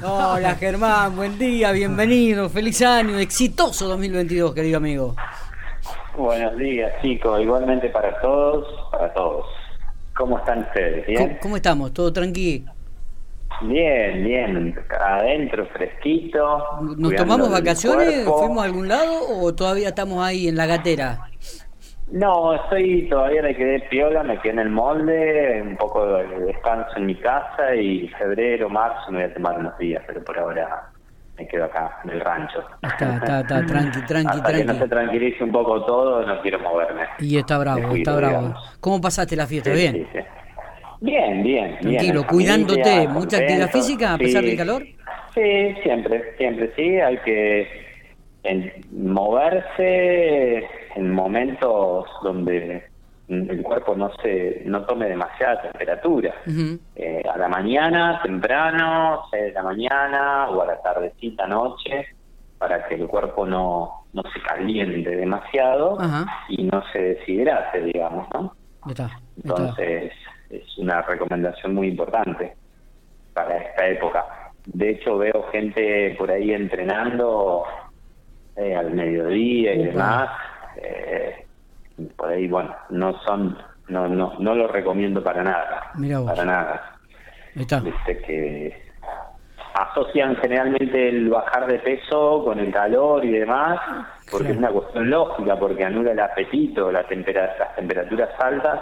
Hola Germán, buen día, bienvenido, feliz año, exitoso 2022, querido amigo. Buenos días, chicos, igualmente para todos, para todos. ¿Cómo están ustedes? ¿Bien? ¿Cómo, estamos? ¿Todo tranquilo? Bien, bien, adentro, fresquito. ¿Nos tomamos vacaciones? ¿Fuimos a algún lado o todavía estamos ahí en la gatera? No, estoy todavía me quedé piola, me quedé en el molde, un poco de descanso en mi casa y febrero, marzo me voy a tomar unos días, pero por ahora me quedo acá en el rancho. Está, está, está, tranqui, tranqui, Hasta tranqui. que no se tranquilice un poco todo, no quiero moverme. Y está bravo, está bravo. digamos. ¿Cómo pasaste la fiesta? Sí, ¿Bien? sí, sí. Bien, bien. Tranquilo, bien, cuidándote. familia, ¿Mucha actividad física a pesar del calor? Sí, siempre, siempre, sí. Hay que en- moverse en momentos donde el cuerpo no se no tome demasiada temperatura. Eh, a la mañana, temprano, 6 de la mañana o a la tardecita, noche, para que el cuerpo no, no se caliente demasiado y no se deshidrate, digamos, ¿no? Está, está. Entonces, es una recomendación muy importante para esta época. De hecho, veo gente por ahí entrenando eh, al mediodía y demás. Eh, por ahí, bueno, no son, no, no, no lo recomiendo para nada. Mirá vos. Para nada. Está. Viste que asocian generalmente el bajar de peso con el calor y demás, porque Claro. es una cuestión lógica, porque anula el apetito, la tempera- las temperaturas altas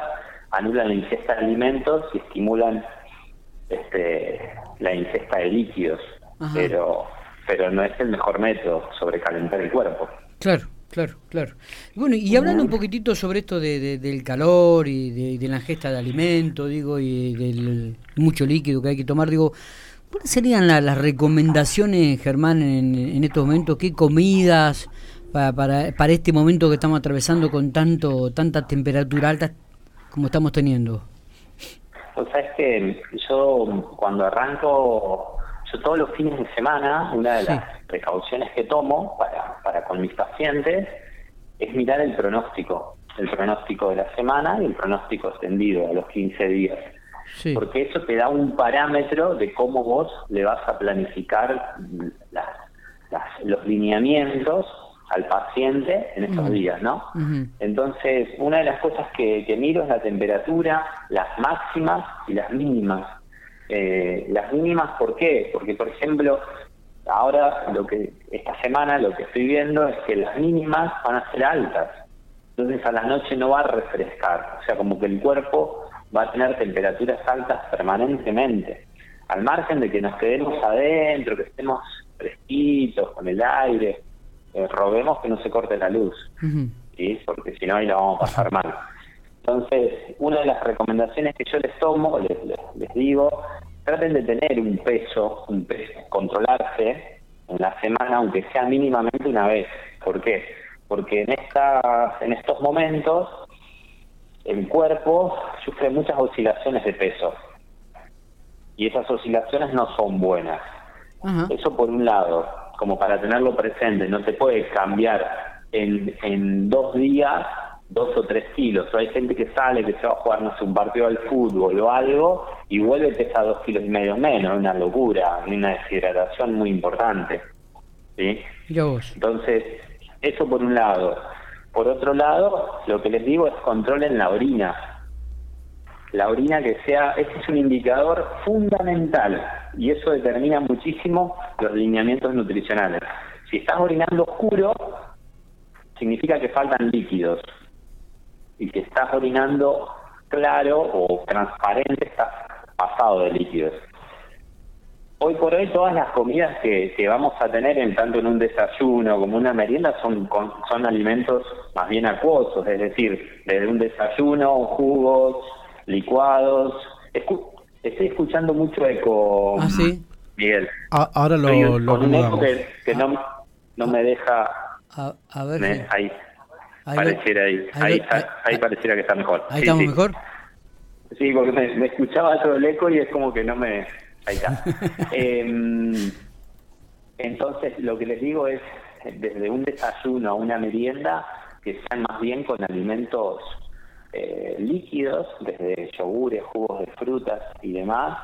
anulan la ingesta de alimentos y estimulan este, la ingesta de líquidos, Ajá. pero pero no es el mejor método sobrecalentar el cuerpo. Claro, claro, claro. Bueno, y hablando un poquitito sobre esto de, de- del calor y de, la ingesta de alimento, digo, y del mucho líquido que hay que tomar, digo, ¿cuáles serían la- las recomendaciones, Germán, en, en estos momentos? ¿Qué comidas para, para, para este momento que estamos atravesando con tanto tanta temperatura alta como estamos teniendo? Pues sabes que yo cuando arranco, yo todos los fines de semana, una de Sí. las precauciones que tomo para, para con mis pacientes es mirar el pronóstico, el pronóstico de la semana y el pronóstico extendido a los 15 días. Sí. Porque eso te da un parámetro de cómo vos le vas a planificar las- las- los lineamientos al paciente en estos Ujú. días, ¿no? Entonces, una de las cosas que, que miro es la temperatura, las máximas y las mínimas. Eh, las mínimas, ¿por qué? Porque, por ejemplo, ahora lo que esta semana lo que estoy viendo es que las mínimas van a ser altas. Entonces, a la noche no va a refrescar. O sea, como que el cuerpo va a tener temperaturas altas permanentemente. Al margen de que nos quedemos adentro, que estemos fresquitos, con el aire, eh, roguemos que no se corte la luz. Porque si no ahí la vamos a pasar mal. Entonces, una de las recomendaciones que yo les tomo, les, les, les digo, traten de tener un peso, un peso, controlarse en la semana, aunque sea mínimamente una vez. ¿Por qué? Porque en, estas, en estos momentos el cuerpo sufre muchas oscilaciones de peso y esas oscilaciones no son buenas. Eso por un lado, como para tenerlo presente, no te puede cambiar en, en dos días dos o tres kilos. O hay gente que sale, que se va a jugar, no sé, un partido al fútbol o algo, y vuelve pesa dos kilos y medio menos, una locura, una deshidratación muy importante. ¿sí? Entonces, eso por un lado. Por otro lado, lo que les digo es controlen la orina. La orina que sea, este es un indicador fundamental y eso determina muchísimo los lineamientos nutricionales. Si estás orinando oscuro, significa que faltan líquidos. Y si estás orinando claro o transparente, estás pasado de líquidos. Hoy por hoy todas las comidas que, que vamos a tener en tanto en un desayuno como una merienda son con- son alimentos más bien acuosos, es decir, desde un desayuno, jugos, licuados. Escu- estoy escuchando mucho eco, Ah, sí. Miguel. A- ahora lo, Estoy lo con un eco que, que no, no me deja... A, a ver. me- si- ahí, ahí pareciera ahí, ahí ahí, lo- ahí, ahí- pareciera que está mejor. ahí Sí, estamos sí. mejor. Sí, porque me, me escuchaba todo el eco y es como que no me... Ahí está. Em, entonces, lo que les digo es, desde un desayuno a una merienda, que sean más bien con alimentos eh, líquidos, desde yogures, jugos de frutas y demás,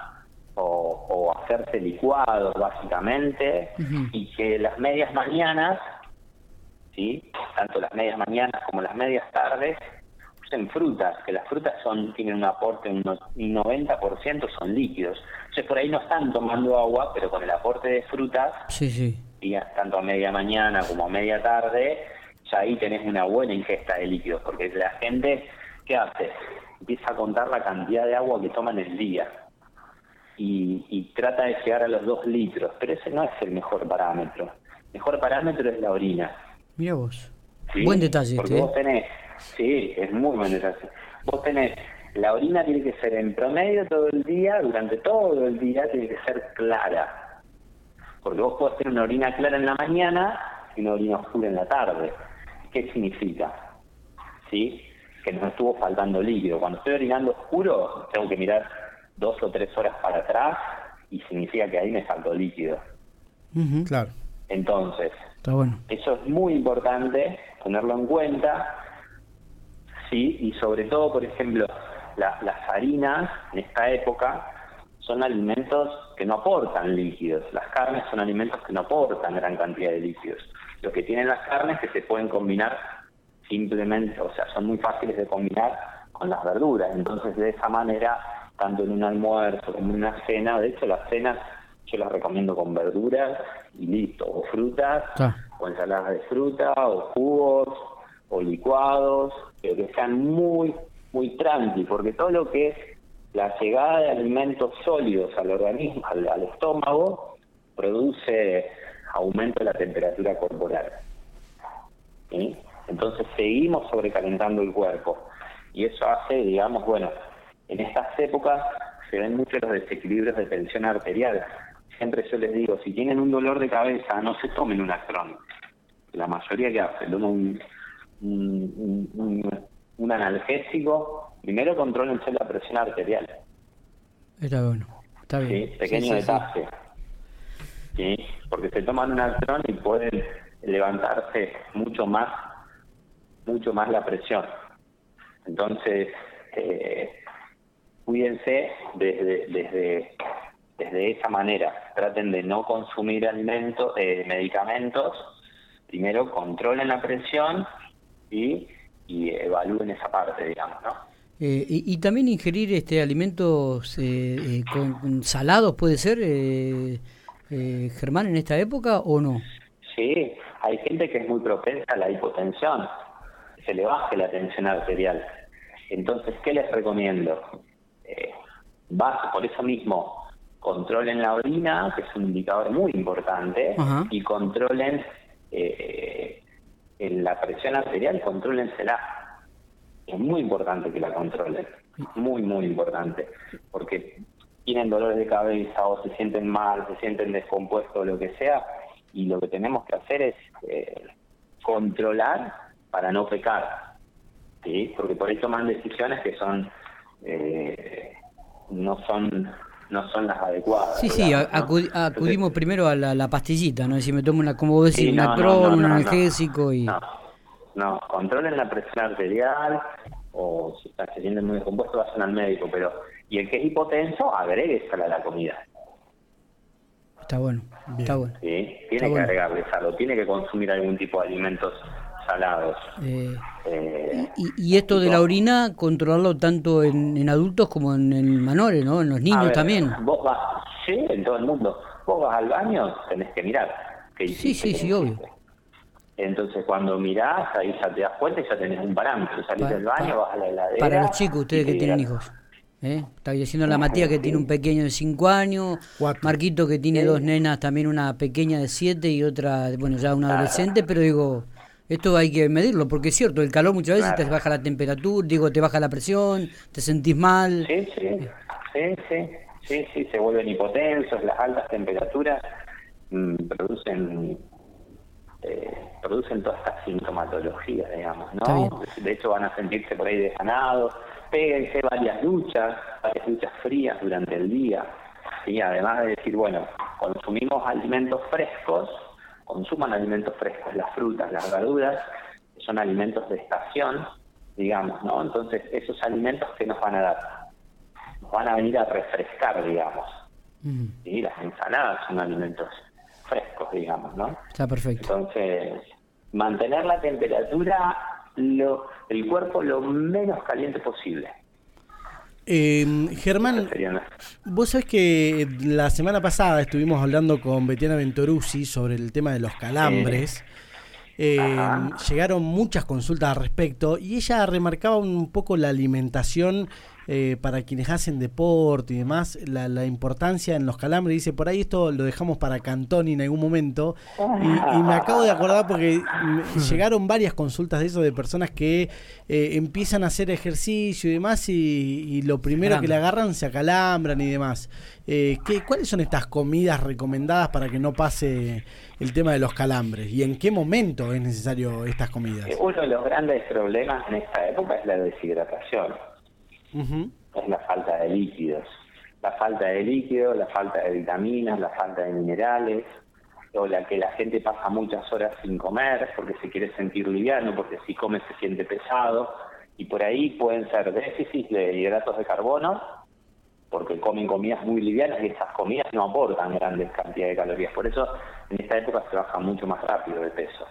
o, hacerse licuados básicamente y que las medias mañanas, ¿sí? tanto las medias mañanas como las medias tardes, usen frutas, que las frutas son tienen un aporte, un 90% son líquidos. Entonces por ahí no están tomando agua, pero con el aporte de frutas, sí, sí. Y tanto a media mañana como a media tarde, ya ahí tenés una buena ingesta de líquidos, porque la gente, ¿qué hace? Empieza a contar la cantidad de agua que toma en el día y, trata de llegar a los dos litros, pero ese no es el mejor parámetro. El mejor parámetro es la orina. Mira vos. Buen detalle. Porque este, vos ¿eh? tenés, sí, es muy buen detalle. Vos tenés, la orina tiene que ser en promedio todo el día, durante todo el día tiene que ser clara. Porque vos podés tener una orina clara en la mañana y una orina oscura en la tarde. ¿Qué significa? ¿Sí? Que nos estuvo faltando líquido. Cuando estoy orinando oscuro, tengo que mirar dos o tres horas para atrás y significa que ahí me faltó líquido. Claro. Entonces, Eso es muy importante tenerlo en cuenta, sí, y sobre todo, por ejemplo, las harinas en esta época son alimentos que no aportan líquidos, las carnes son alimentos que no aportan gran cantidad de líquidos. Lo que tienen las carnes que se pueden combinar simplemente, o sea, son muy fáciles de combinar con las verduras, entonces de esa manera tanto en un almuerzo como en una cena. De hecho, las cenas yo las recomiendo con verduras y listo, o frutas, o ensaladas de fruta, o jugos, o licuados, pero que sean muy, muy tranqui, porque todo lo que es la llegada de alimentos sólidos al organismo, al, al estómago, produce aumento de la temperatura corporal. Entonces seguimos sobrecalentando el cuerpo y eso hace, digamos, bueno, en estas épocas se ven muchos los desequilibrios de tensión arterial. Siempre yo les digo, si tienen un dolor de cabeza, no se tomen un astrón. La mayoría que hacen, un, un, analgésico, primero controlense la presión arterial. Está bueno, está bien. ¿Sí? Pequeño detalle. Sí. Porque se toman un astrón y pueden levantarse mucho más, mucho más la presión. Entonces, eh, cuídense desde, desde, desde esa manera. Traten de no consumir alimentos, eh, medicamentos. Primero controlen la presión y, y evalúen esa parte, digamos, ¿no? Eh, y, también ingerir este alimentos eh, con, salados puede ser, Germán, en esta época o no? Sí, hay gente que es muy propensa a la hipotensión, se le baje la tensión arterial. Entonces, ¿qué les recomiendo? eh, por eso mismo, controlen la orina, que es un indicador muy importante, y controlen eh, la presión arterial, contrólensela. Es muy importante que la controlen, muy, muy importante, porque tienen dolores de cabeza o se sienten mal, se sienten descompuestos, lo que sea, y lo que tenemos que hacer es eh, controlar para no pecar, ¿sí? porque por ahí toman decisiones que son eh, no son no son las adecuadas. Sí, sí, acudimos primero a la, pastillita, ¿no? Si me tomo una, como vos decís, una no, un analgésico y... No, controlen la presión arterial o si se sienten muy descompuesto vayan al médico, pero... Y el que es hipotenso, agregue sal a la comida. Está bueno, está bueno. Sí, tiene que agregarle sal tiene que consumir algún tipo de alimentos salados. Eh, eh, y, esto de la orina, controlarlo tanto en, adultos como en, menores, ¿no? En los niños también. Vos vas, sí, en todo el mundo. Vos vas al baño, tenés que mirar. sí, sí, sí, obvio. Entonces, cuando mirás, ahí ya te das cuenta y ya tenés un parámetro. Salís del baño, vas a la heladera. Para los chicos, ustedes que tienen hijos. ¿Eh? Está diciendo la Matías que tiene un pequeño de 5 años, Marquito que tiene dos nenas, también una pequeña de 7 y otra, bueno, ya una adolescente, pero digo, esto hay que medirlo, porque es cierto, el calor muchas veces te baja la temperatura, digo, te baja la presión, te sentís mal. Sí, sí, sí, sí, sí, sí se vuelven hipotensos, las altas temperaturas mm, producen eh, producen toda esta sintomatología, digamos, ¿no? De hecho van a sentirse por ahí desganados, péguense varias duchas, varias duchas frías durante el día, y además de decir, bueno, consumimos alimentos frescos, consuman alimentos frescos, las frutas, las verduras, son alimentos de estación, digamos, ¿no? Entonces, esos alimentos que nos van a dar, nos van a venir a refrescar, digamos, y las ensaladas son alimentos frescos, digamos, ¿no? Está perfecto. Entonces, mantener la temperatura, lo, el cuerpo lo menos caliente posible. Eh, Germán, vos sabés que la semana pasada estuvimos hablando con Betiana Ventoruzzi sobre el tema de los calambres. Eh, llegaron muchas consultas al respecto y ella remarcaba un poco la alimentación eh, para quienes hacen deporte y demás, la, la, importancia en los calambres. Dice, por ahí esto lo dejamos para Cantoni en algún momento. Y, me acabo de acordar porque llegaron varias consultas de eso de personas que eh, empiezan a hacer ejercicio y demás y, lo primero que le agarran se acalambran y demás. Eh, ¿qué, ¿Cuáles son estas comidas recomendadas para que no pase el tema de los calambres? ¿Y en qué momento es necesario estas comidas? Uno de los grandes problemas en esta época es la deshidratación es la falta de líquidos. La falta de líquidos, la falta de vitaminas, la falta de minerales, o la que la gente pasa muchas horas sin comer porque se quiere sentir liviano, porque si come se siente pesado, y por ahí pueden ser déficits de hidratos de carbono, porque comen comidas muy livianas y esas comidas no aportan grandes cantidades de calorías. Por eso en esta época se baja mucho más rápido de peso.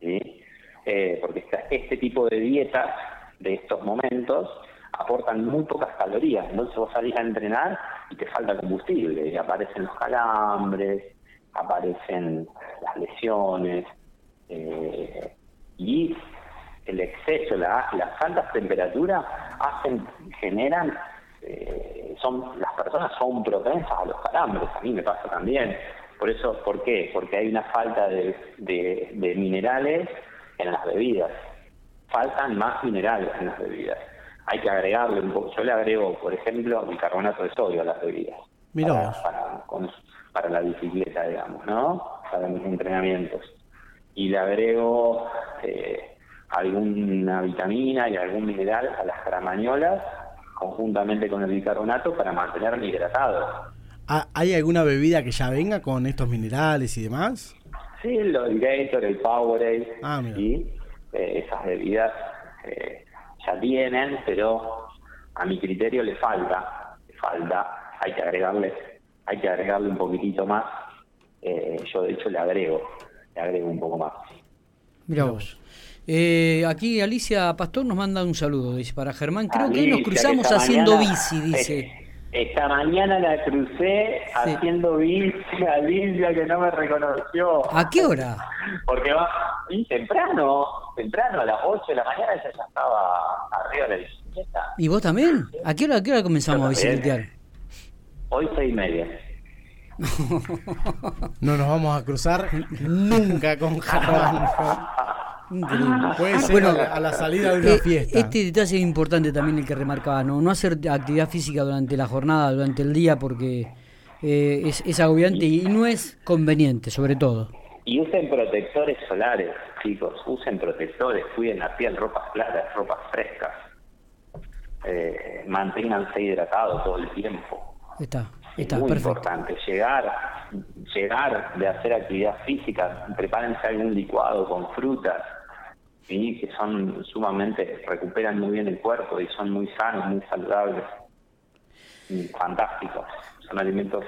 ¿sí? Eh, porque este tipo de dietas de estos momentos aportan muy pocas calorías. Entonces vos salís a entrenar y te falta combustible. Y aparecen los calambres, aparecen las lesiones. Eh, y el exceso, la, las altas temperaturas hacen, generan, eh, son las personas son propensas a los calambres. A mí me pasa también. Por eso, ¿por qué? Porque hay una falta de, de minerales en las bebidas. Faltan más minerales en las bebidas hay que agregarle un poco. Yo le agrego, por ejemplo, bicarbonato de sodio a las bebidas. Mira para, para, la bicicleta, digamos, ¿no? Para mis entrenamientos. Y le agrego eh, alguna vitamina y algún mineral a las gramañolas conjuntamente con el bicarbonato para mantenerme hidratado. Ah, ¿Hay alguna bebida que ya venga con estos minerales y demás? Sí, el Gator, el Powerade, ah, y eh, esas bebidas eh, ya tienen, pero a mi criterio le falta, le falta, hay que agregarle, hay que agregarle un poquitito más. Eh, yo de hecho le agrego, le agrego un poco más. Mira vos. Eh, aquí Alicia Pastor nos manda un saludo, dice para Germán. Creo que nos cruzamos haciendo bici, dice. Esta mañana la crucé haciendo bici, Alicia que no me reconoció. ¿A qué hora? Porque va y temprano, temprano, a las 8 de la mañana ella ya estaba arriba de la bicicleta. ¿Y vos también? ¿A qué hora, a qué hora comenzamos a bicicletear? Hoy seis y media. no nos vamos a cruzar nunca con Germán. Puede ser a, la, salida de una eh, fiesta. Este detalle es importante también el que remarcaba, ¿no? No hacer actividad física durante la jornada, durante el día, porque eh, es, es agobiante y no es conveniente, sobre todo. Y usen protectores solares, chicos, usen protectores, cuiden la piel, ropas claras, ropas frescas. Eh, manténganse hidratados todo el tiempo. Está, está, es muy perfecto. importante llegar, llegar de hacer actividad física, prepárense algún licuado con frutas, ¿sí? que son sumamente, recuperan muy bien el cuerpo y son muy sanos, muy saludables, fantásticos. Son alimentos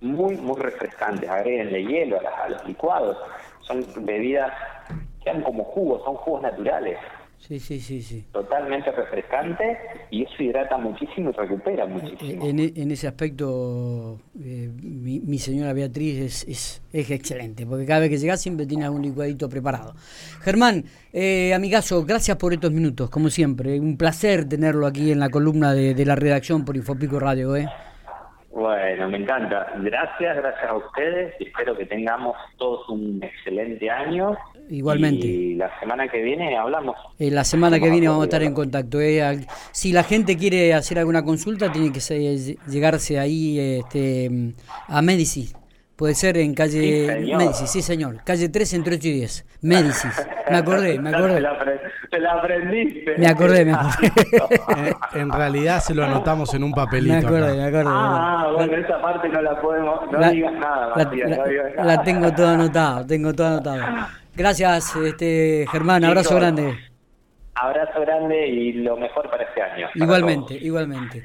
muy, muy refrescantes. Agréguenle hielo a, los licuados. Son bebidas que dan como jugos, son jugos naturales. Sí, sí, sí, sí. Totalmente refrescante y eso hidrata muchísimo y recupera muchísimo. En, en ese aspecto, eh, mi, señora Beatriz es, es, es, excelente, porque cada vez que llega siempre tiene algún licuadito preparado. Germán, eh, amigazo, gracias por estos minutos, como siempre. Un placer tenerlo aquí en la columna de, de la redacción por Infopico Radio. ¿eh? Bueno, me encanta. Gracias, gracias a ustedes. Espero que tengamos todos un excelente año. Igualmente. Y la semana que viene hablamos. Eh, la semana que viene vamos a estar en contacto. Eh. Si la gente quiere hacer alguna consulta, tiene que llegarse ahí este, a Medici. Puede ser en calle Medici, sí señor. Calle 3 entre 8 y 10. Medicis. Me acordé, me acordé. Te la, aprendiste. Me acordé, me acordé. en, realidad se lo anotamos en un papelito. Me acordé, me acordé. Ah, bueno, esa parte no la podemos. No digas nada, Matías, la, la tengo todo anotado, tengo todo anotado. Gracias, este Germán, abrazo grande. Abrazo grande y lo mejor para este año. Igualmente, igualmente.